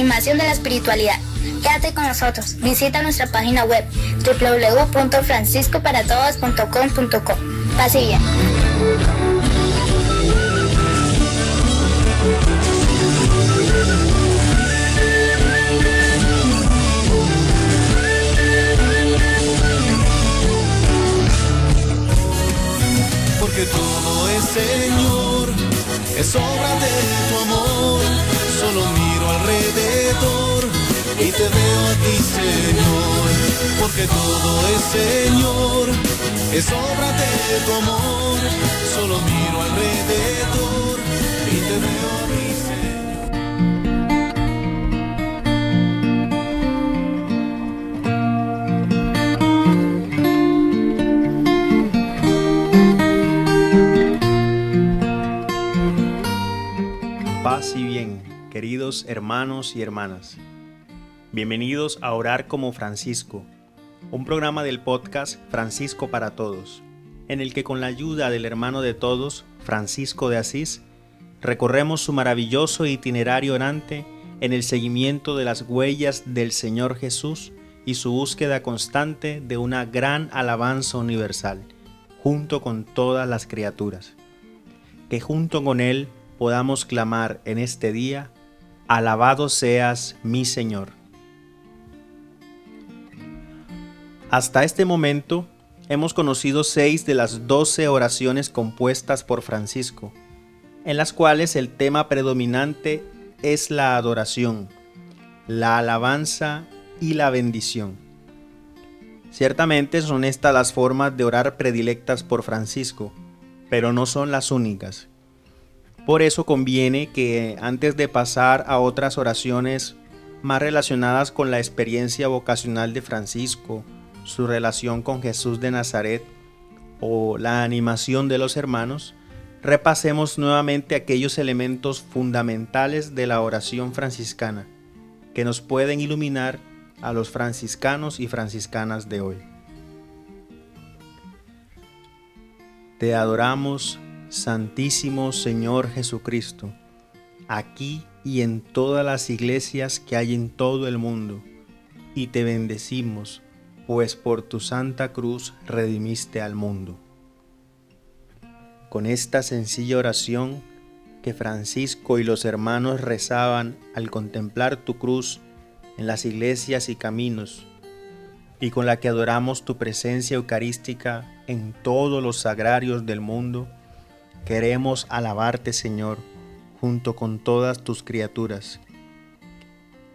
animación de la espiritualidad. Quédate con nosotros. Visita nuestra página web www.franciscoparatodos.com.co. Pase bien. Porque todo es Señor, es obra de tu amor. Y te veo a Señor. Porque todo es Señor, es obra de tu amor. Solo miro alrededor y te veo a Señor. Paz y bien, queridos hermanos y hermanas. Bienvenidos a Orar como Francisco, un programa del podcast Francisco para Todos, en el que con la ayuda del hermano de todos, Francisco de Asís, recorremos su maravilloso itinerario orante en el seguimiento de las huellas del Señor Jesús y su búsqueda constante de una gran alabanza universal, junto con todas las criaturas. Que junto con Él podamos clamar en este día, Alabado seas mi Señor. Hasta este momento hemos conocido seis de las doce oraciones compuestas por Francisco, en las cuales el tema predominante es la adoración, la alabanza y la bendición. Ciertamente son estas las formas de orar predilectas por Francisco, pero no son las únicas. Por eso conviene que antes de pasar a otras oraciones más relacionadas con la experiencia vocacional de Francisco, su relación con Jesús de Nazaret o la animación de los hermanos, repasemos nuevamente aquellos elementos fundamentales de la oración franciscana que nos pueden iluminar a los franciscanos y franciscanas de hoy. Te adoramos, Santísimo Señor Jesucristo, aquí y en todas las iglesias que hay en todo el mundo, y te bendecimos, pues por tu santa cruz redimiste al mundo. Con esta sencilla oración que Francisco y los hermanos rezaban al contemplar tu cruz en las iglesias y caminos, y con la que adoramos tu presencia eucarística en todos los sagrarios del mundo, Queremos alabarte, Señor, junto con todas tus criaturas.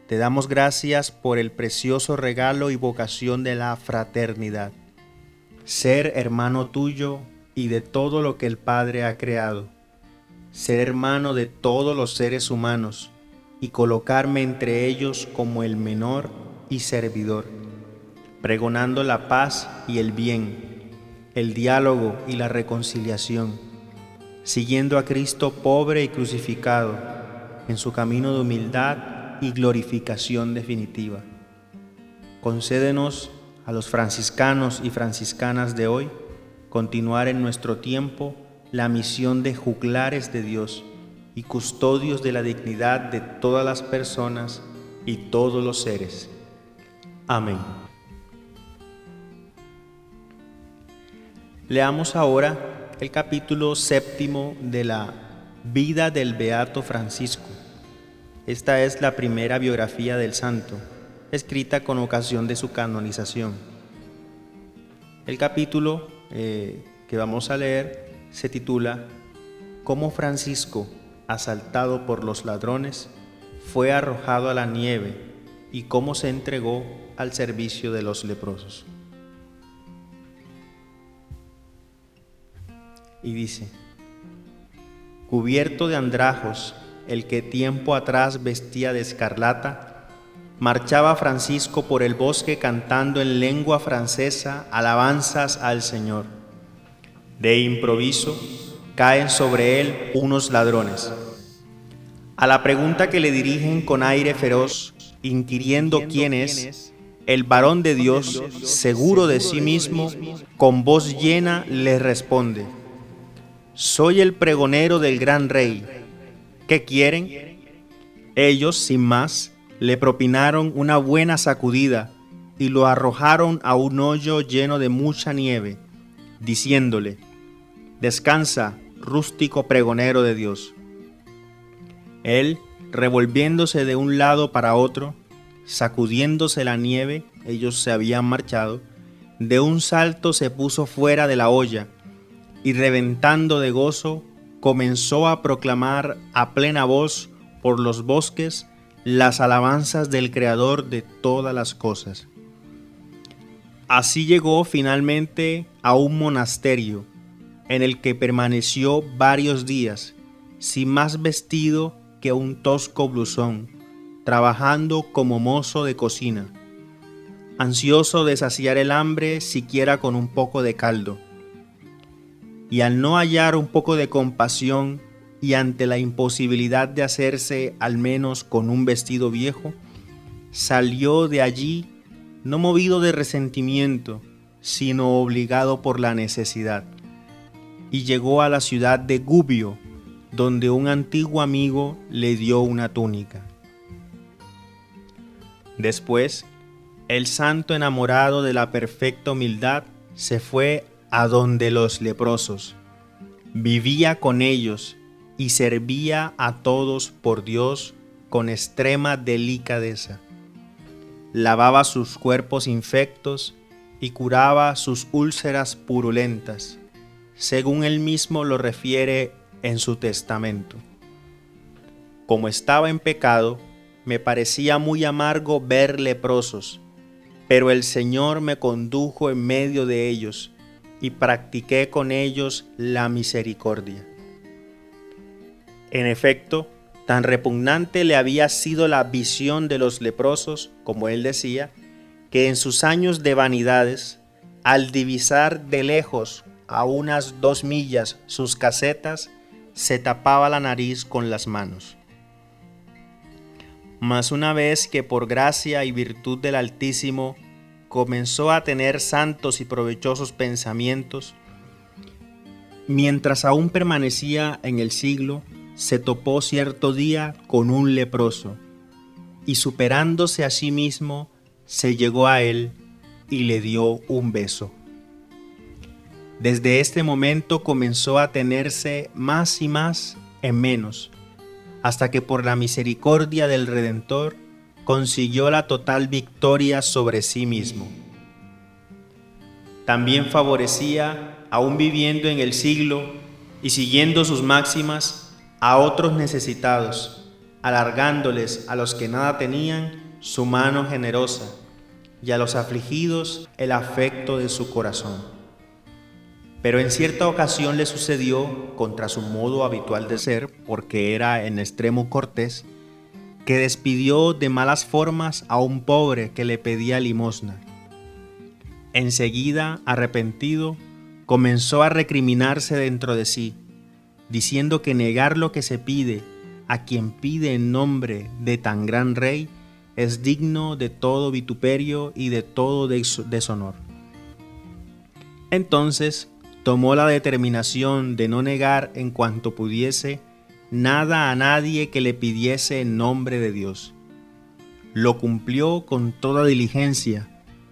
Te damos gracias por el precioso regalo y vocación de la fraternidad. Ser hermano tuyo y de todo lo que el Padre ha creado. Ser hermano de todos los seres humanos y colocarme entre ellos como el menor y servidor, pregonando la paz y el bien, el diálogo y la reconciliación siguiendo a Cristo pobre y crucificado en su camino de humildad y glorificación definitiva. Concédenos a los franciscanos y franciscanas de hoy continuar en nuestro tiempo la misión de juglares de Dios y custodios de la dignidad de todas las personas y todos los seres. Amén. Leamos ahora el capítulo séptimo de la vida del Beato Francisco. Esta es la primera biografía del santo, escrita con ocasión de su canonización. El capítulo eh, que vamos a leer se titula Cómo Francisco, asaltado por los ladrones, fue arrojado a la nieve y cómo se entregó al servicio de los leprosos. Y dice, cubierto de andrajos, el que tiempo atrás vestía de escarlata, marchaba Francisco por el bosque cantando en lengua francesa alabanzas al Señor. De improviso caen sobre él unos ladrones. A la pregunta que le dirigen con aire feroz, inquiriendo quién es, el varón de Dios, seguro de sí mismo, con voz llena le responde, soy el pregonero del gran rey. ¿Qué quieren? Ellos, sin más, le propinaron una buena sacudida y lo arrojaron a un hoyo lleno de mucha nieve, diciéndole, Descansa, rústico pregonero de Dios. Él, revolviéndose de un lado para otro, sacudiéndose la nieve, ellos se habían marchado, de un salto se puso fuera de la olla y reventando de gozo, comenzó a proclamar a plena voz por los bosques las alabanzas del Creador de todas las cosas. Así llegó finalmente a un monasterio en el que permaneció varios días, sin más vestido que un tosco blusón, trabajando como mozo de cocina, ansioso de saciar el hambre siquiera con un poco de caldo. Y al no hallar un poco de compasión y ante la imposibilidad de hacerse al menos con un vestido viejo, salió de allí no movido de resentimiento, sino obligado por la necesidad, y llegó a la ciudad de Gubbio, donde un antiguo amigo le dio una túnica. Después, el santo enamorado de la perfecta humildad se fue a donde los leprosos, vivía con ellos y servía a todos por Dios con extrema delicadeza lavaba sus cuerpos infectos y curaba sus úlceras purulentas, según él mismo lo refiere en su testamento. Como estaba en pecado, me parecía muy amargo ver leprosos, pero el Señor me condujo en medio de ellos y practiqué con ellos la misericordia. En efecto, Tan repugnante le había sido la visión de los leprosos, como él decía, que en sus años de vanidades, al divisar de lejos a unas dos millas sus casetas, se tapaba la nariz con las manos. Mas una vez que por gracia y virtud del Altísimo comenzó a tener santos y provechosos pensamientos, mientras aún permanecía en el siglo, se topó cierto día con un leproso, y superándose a sí mismo, se llegó a él y le dio un beso. Desde este momento comenzó a tenerse más y más en menos, hasta que por la misericordia del Redentor consiguió la total victoria sobre sí mismo. También favorecía, aún viviendo en el siglo y siguiendo sus máximas, a otros necesitados, alargándoles a los que nada tenían su mano generosa y a los afligidos el afecto de su corazón. Pero en cierta ocasión le sucedió, contra su modo habitual de ser, porque era en extremo cortés, que despidió de malas formas a un pobre que le pedía limosna. Enseguida, arrepentido, comenzó a recriminarse dentro de sí diciendo que negar lo que se pide a quien pide en nombre de tan gran rey es digno de todo vituperio y de todo deshonor. Entonces tomó la determinación de no negar en cuanto pudiese nada a nadie que le pidiese en nombre de Dios. Lo cumplió con toda diligencia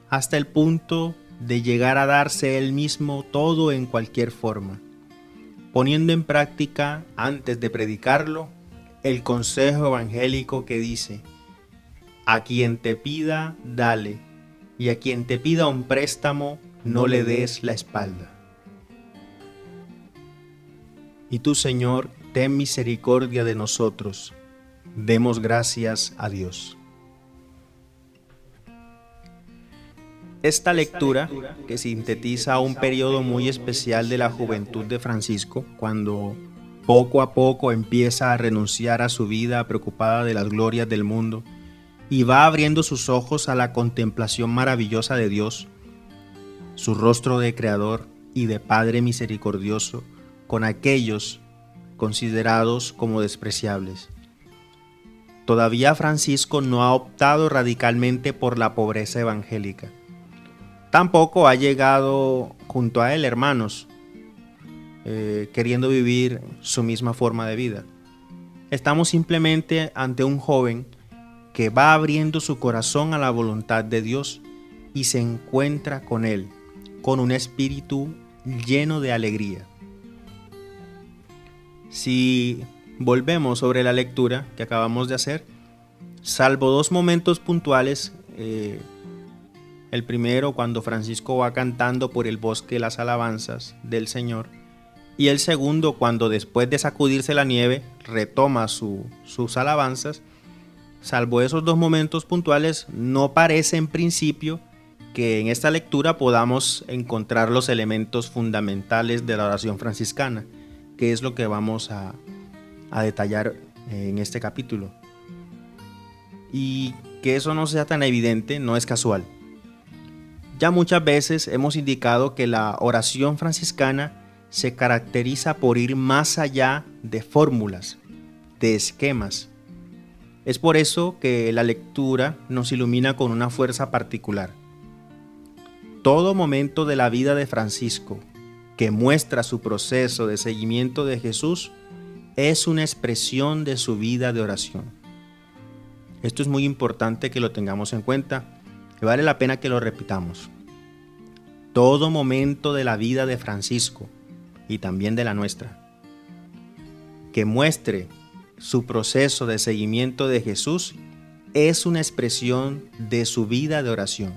hasta el punto de llegar a darse él mismo todo en cualquier forma poniendo en práctica, antes de predicarlo, el consejo evangélico que dice, a quien te pida, dale, y a quien te pida un préstamo, no le des la espalda. Y tú, Señor, ten misericordia de nosotros. Demos gracias a Dios. Esta lectura, que sintetiza un periodo muy especial de la juventud de Francisco, cuando poco a poco empieza a renunciar a su vida preocupada de las glorias del mundo y va abriendo sus ojos a la contemplación maravillosa de Dios, su rostro de Creador y de Padre misericordioso con aquellos considerados como despreciables. Todavía Francisco no ha optado radicalmente por la pobreza evangélica Tampoco ha llegado junto a él hermanos eh, queriendo vivir su misma forma de vida. estamos simplemente ante un joven que va abriendo su corazón a la voluntad de Dios y se encuentra con Él, con un espíritu lleno de alegría. Si volvemos sobre la lectura que acabamos de hacer, salvo dos momentos puntuales, eh, el primero cuando Francisco va cantando por el bosque las alabanzas del Señor, y el segundo cuando después de sacudirse la nieve retoma sus alabanzas, salvo esos dos momentos puntuales, no parece en principio que en esta lectura podamos encontrar los elementos fundamentales de la oración franciscana, que es lo que vamos a, a detallar en este capítulo. Y que eso no sea tan evidente no es casual. Ya muchas veces hemos indicado que la oración franciscana se caracteriza por ir más allá de fórmulas, de esquemas. Es por eso que la lectura nos ilumina con una fuerza particular. Todo momento de la vida de Francisco que muestra su proceso de seguimiento de Jesús es una expresión de su vida de oración. Esto es muy importante que lo tengamos en cuenta y vale la pena que lo repitamos. Todo momento de la vida de Francisco y también de la nuestra que muestre su proceso de seguimiento de Jesús es una expresión de su vida de oración.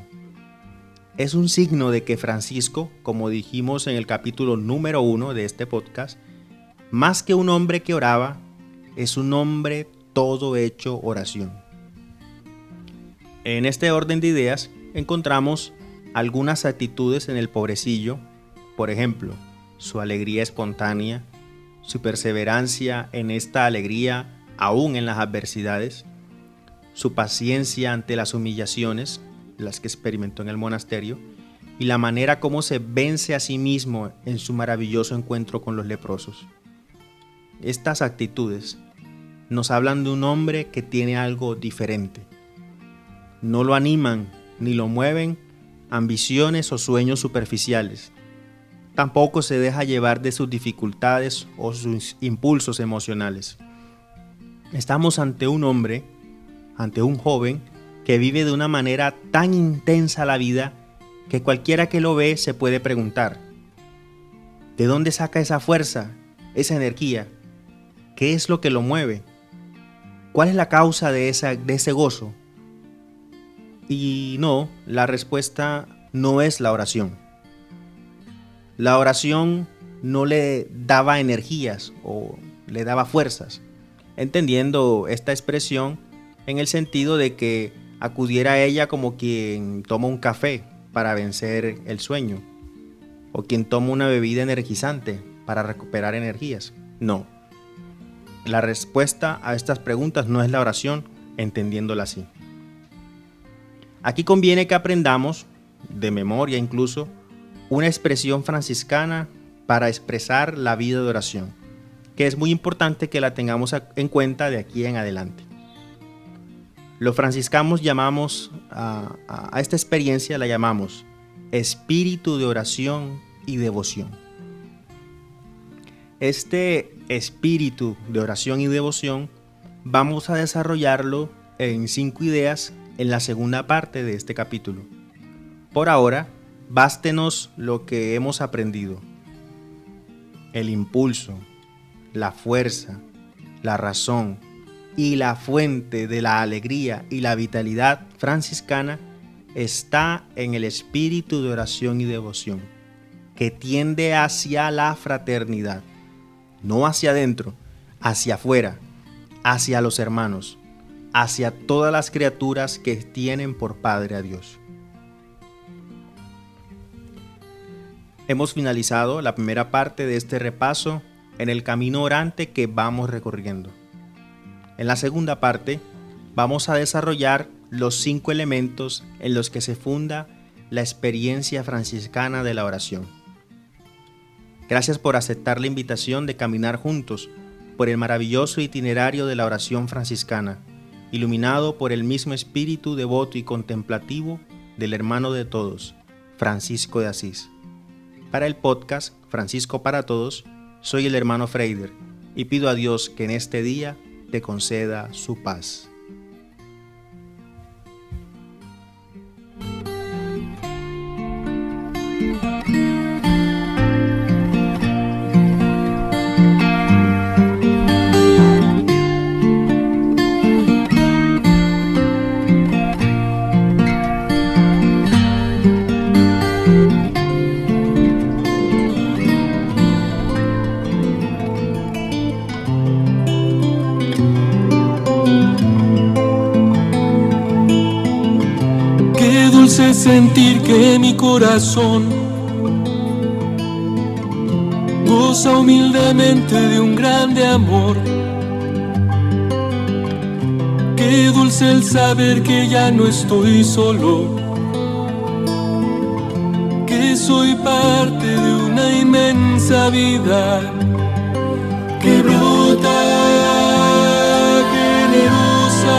Es un signo de que Francisco, como dijimos en el capítulo número uno de este podcast, más que un hombre que oraba, es un hombre todo hecho oración. En este orden de ideas encontramos algunas actitudes en el pobrecillo, por ejemplo, su alegría espontánea, su perseverancia en esta alegría aún en las adversidades, su paciencia ante las humillaciones, las que experimentó en el monasterio, y la manera como se vence a sí mismo en su maravilloso encuentro con los leprosos. Estas actitudes nos hablan de un hombre que tiene algo diferente. No lo animan ni lo mueven ambiciones o sueños superficiales. Tampoco se deja llevar de sus dificultades o sus impulsos emocionales. Estamos ante un hombre, ante un joven, que vive de una manera tan intensa la vida que cualquiera que lo ve se puede preguntar, ¿de dónde saca esa fuerza, esa energía? ¿Qué es lo que lo mueve? ¿Cuál es la causa de, esa, de ese gozo? Y no, la respuesta no es la oración. La oración no le daba energías o le daba fuerzas, entendiendo esta expresión en el sentido de que acudiera a ella como quien toma un café para vencer el sueño o quien toma una bebida energizante para recuperar energías. No, la respuesta a estas preguntas no es la oración, entendiéndola así. Aquí conviene que aprendamos, de memoria incluso, una expresión franciscana para expresar la vida de oración, que es muy importante que la tengamos en cuenta de aquí en adelante. Los franciscanos llamamos a, esta experiencia, la llamamos espíritu de oración y devoción. Este espíritu de oración y devoción vamos a desarrollarlo en cinco ideas en la segunda parte de este capítulo. Por ahora, bástenos lo que hemos aprendido. El impulso, la fuerza, la razón y la fuente de la alegría y la vitalidad franciscana está en el espíritu de oración y devoción, que tiende hacia la fraternidad no hacia adentro, hacia afuera, hacia los hermanos, hacia todas las criaturas que tienen por Padre a Dios. Hemos finalizado la primera parte de este repaso en el camino orante que vamos recorriendo. En la segunda parte vamos a desarrollar los cinco elementos en los que se funda la experiencia franciscana de la oración. Gracias por aceptar la invitación de caminar juntos por el maravilloso itinerario de la oración franciscana, iluminado por el mismo espíritu devoto y contemplativo del hermano de todos, Francisco de Asís. Para el podcast Francisco para Todos, soy el hermano Freider y pido a Dios que en este día te conceda su paz. Sentir que mi corazón goza humildemente de un grande amor. Qué dulce el saber que ya no estoy solo, que soy parte de una inmensa vida que brota generosa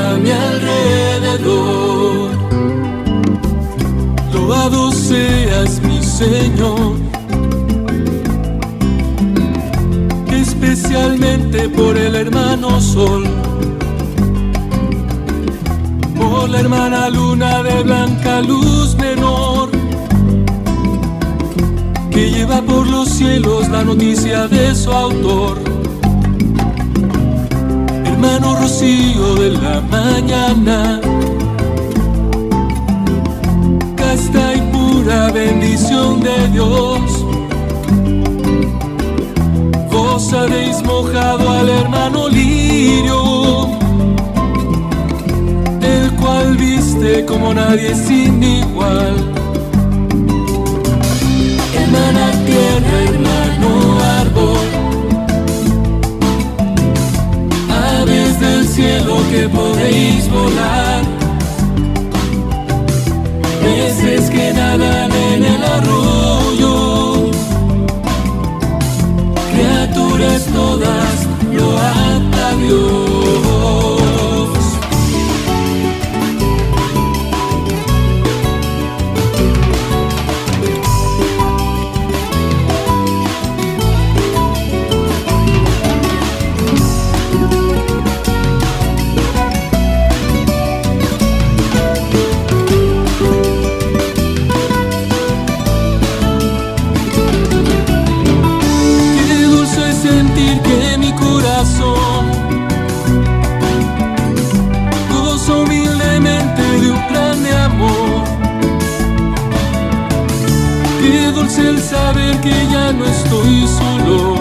a mi alrededor. Señor, especialmente por el hermano Sol, por la hermana Luna de blanca luz menor, que lleva por los cielos la noticia de su autor. Hermano Rocío de la mañana bendición de Dios. Vos habéis mojado al hermano Lirio, el cual viste como nadie sin igual. Hermana tierra, hermano árbol, aves del cielo que podéis volar que mi corazón goza humildemente de un grande amor. Qué dulce el saber que ya no estoy solo,